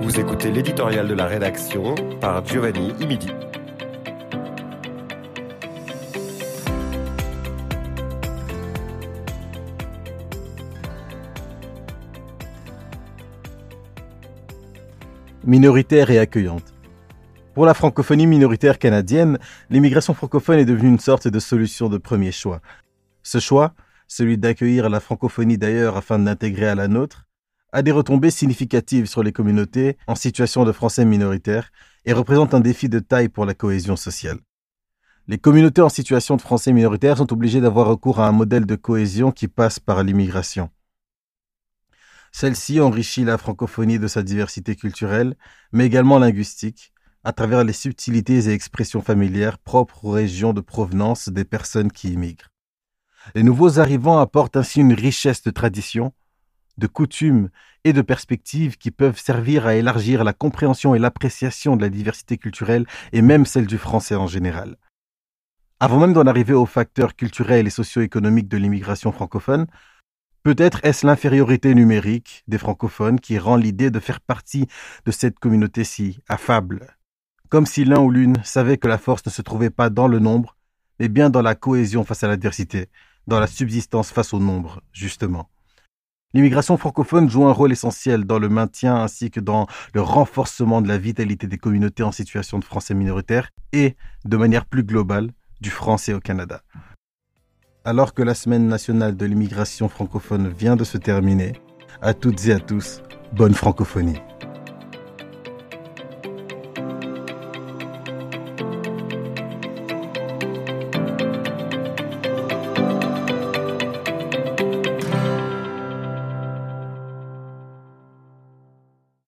Vous écoutez l'éditorial de la rédaction par Giovanni Imidi. minoritaire et accueillante. Pour la francophonie minoritaire canadienne, l'immigration francophone est devenue une sorte de solution de premier choix. Ce choix, celui d'accueillir la francophonie d'ailleurs afin de l'intégrer à la nôtre, a des retombées significatives sur les communautés en situation de français minoritaires et représente un défi de taille pour la cohésion sociale. Les communautés en situation de français minoritaires sont obligées d'avoir recours à un modèle de cohésion qui passe par l'immigration. Celle-ci enrichit la francophonie de sa diversité culturelle, mais également linguistique, à travers les subtilités et expressions familières propres aux régions de provenance des personnes qui immigrent. Les nouveaux arrivants apportent ainsi une richesse de traditions, de coutumes et de perspectives qui peuvent servir à élargir la compréhension et l'appréciation de la diversité culturelle et même celle du français en général. Avant même d'en arriver aux facteurs culturels et socio-économiques de l'immigration francophone, Peut-être est-ce l'infériorité numérique des francophones qui rend l'idée de faire partie de cette communauté si affable. Comme si l'un ou l'une savait que la force ne se trouvait pas dans le nombre, mais bien dans la cohésion face à l'adversité, dans la subsistance face au nombre, justement. L'immigration francophone joue un rôle essentiel dans le maintien ainsi que dans le renforcement de la vitalité des communautés en situation de français minoritaires et, de manière plus globale, du français au Canada. Alors que la semaine nationale de l'immigration francophone vient de se terminer, à toutes et à tous, bonne francophonie.